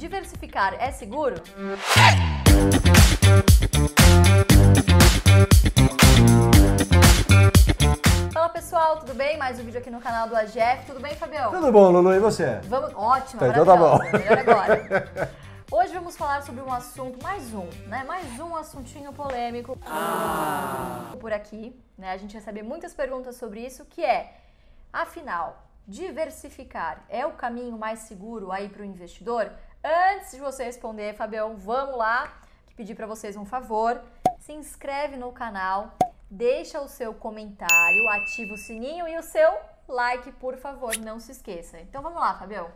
Diversificar é seguro? Fala pessoal, tudo bem? Mais um vídeo aqui no canal do AGF. Tudo bem, Fabião? Tudo bom, Lulu, e você? Vamos, ótimo, Então tá bom. Melhor agora. Hoje vamos falar sobre um assunto, mais um, né? Mais um assuntinho polêmico por aqui, né? A gente recebe muitas perguntas sobre isso, que é, afinal, diversificar é o caminho mais seguro aí para o investidor? Antes de você responder, Fabião, vamos lá, pedir para vocês um favor, se inscreve no canal, deixa o seu comentário, ativa o sininho e o seu like, por favor, não se esqueça. Então vamos lá, Fabião.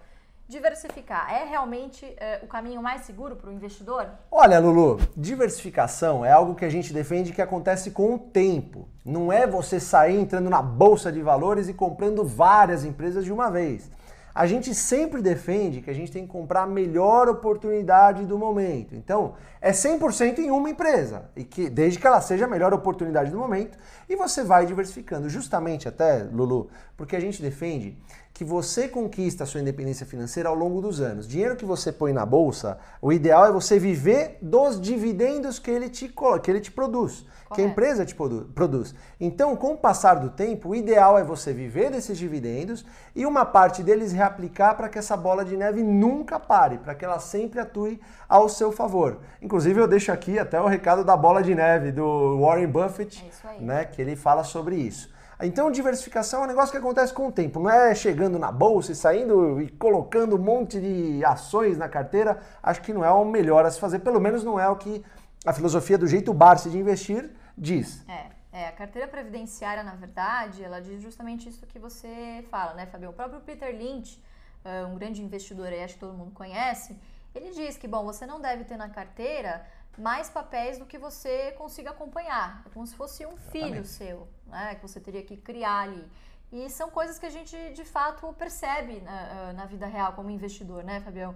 Diversificar é realmente é, o caminho mais seguro para o investidor? Olha, Lulu, diversificação é algo que a gente defende que acontece com o tempo. Não é você sair entrando na bolsa de valores e comprando várias empresas de uma vez. A gente sempre defende que a gente tem que comprar a melhor oportunidade do momento. Então, é 100% em uma empresa, e que desde que ela seja a melhor oportunidade do momento, e você vai diversificando. Justamente até, Lulu, porque a gente defende que você conquista a sua independência financeira ao longo dos anos. Dinheiro que você põe na bolsa, o ideal é você viver dos dividendos que ele te, que ele te produz, Correto. que a empresa te produz. Então, com o passar do tempo, o ideal é você viver desses dividendos e uma parte deles reaplicar para que essa bola de neve nunca pare, para que ela sempre atue ao seu favor. Inclusive, eu deixo aqui até o recado da bola de neve do Warren Buffett, é né, que ele fala sobre isso. Então, diversificação é um negócio que acontece com o tempo, não é chegando na bolsa e saindo e colocando um monte de ações na carteira. Acho que não é o melhor a se fazer, pelo menos não é o que a filosofia do jeito Barsi de investir diz. É, é, a carteira previdenciária, na verdade, ela diz justamente isso que você fala, né, Fabio? O próprio Peter Lynch, eh, um grande investidor aí, acho que todo mundo conhece, ele diz que, bom, você não deve ter na carteira mais papéis do que você consiga acompanhar. É como se fosse um filho Exatamente. seu, né? Que você teria que criar ali. E são coisas que a gente de fato percebe na, na vida real como investidor, né, Fabião?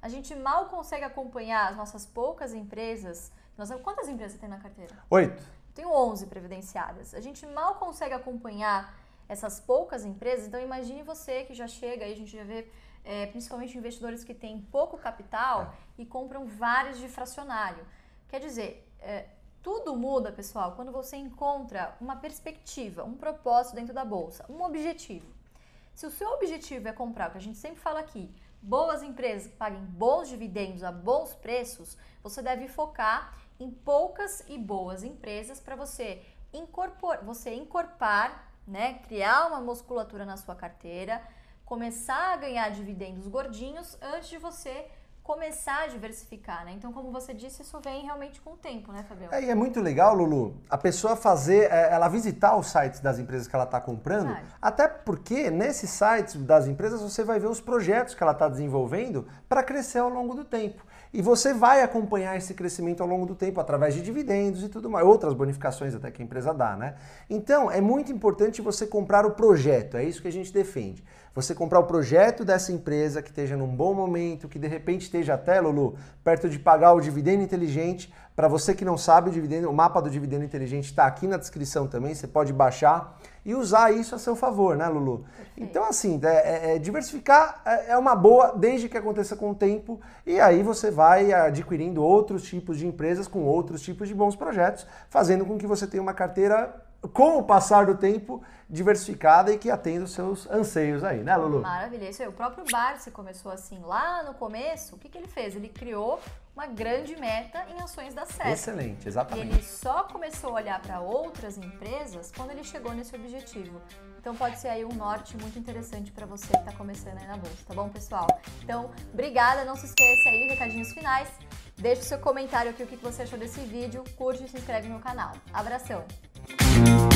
A gente mal consegue acompanhar as nossas poucas empresas. Nós, quantas empresas tem na carteira? Oito. Tenho 11 previdenciadas. A gente mal consegue acompanhar essas poucas empresas. Então, imagine você que já chega aí, a gente já vê é, principalmente investidores que têm pouco capital é. e compram vários de fracionário. Quer dizer, é, tudo muda, pessoal, quando você encontra uma perspectiva, um propósito dentro da bolsa, um objetivo. Se o seu objetivo é comprar, o que a gente sempre fala aqui, boas empresas que paguem bons dividendos a bons preços, você deve focar em poucas e boas empresas para você incorporar, você né, criar uma musculatura na sua carteira, começar a ganhar dividendos gordinhos antes de você começar a diversificar, né? Então, como você disse, isso vem realmente com o tempo, né, Fabião? É, e é muito legal, Lulu, a pessoa fazer, é, ela visitar os sites das empresas que ela está comprando, Verdade. até porque nesses sites das empresas você vai ver os projetos que ela está desenvolvendo para crescer ao longo do tempo. E você vai acompanhar esse crescimento ao longo do tempo através de dividendos e tudo mais, outras bonificações até que a empresa dá, né? Então, é muito importante você comprar o projeto, é isso que a gente defende. Você comprar o projeto dessa empresa que esteja num bom momento, que de repente esteja até, Lulu, perto de pagar o dividendo inteligente. Para você que não sabe, o, dividendo, o mapa do dividendo inteligente está aqui na descrição também, você pode baixar e usar isso a seu favor, né, Lulu? Então, assim, é, é, é, diversificar é, é uma boa desde que aconteça com o tempo e aí você vai adquirindo outros tipos de empresas com outros tipos de bons projetos, fazendo com que você tenha uma carteira com o passar do tempo, diversificada e que atenda os seus anseios aí, né, Lulu? Maravilha, isso aí. O próprio Barsi começou assim lá no começo. O que, que ele fez? Ele criou uma grande meta em ações da SESC. Excelente, exatamente. E ele só começou a olhar para outras empresas quando ele chegou nesse objetivo. Então pode ser aí um norte muito interessante para você que está começando aí na bolsa, tá bom, pessoal? Então, obrigada, não se esqueça aí, recadinhos finais. Deixe o seu comentário aqui o que você achou desse vídeo, curte e se inscreve no canal. Abração! Thank you.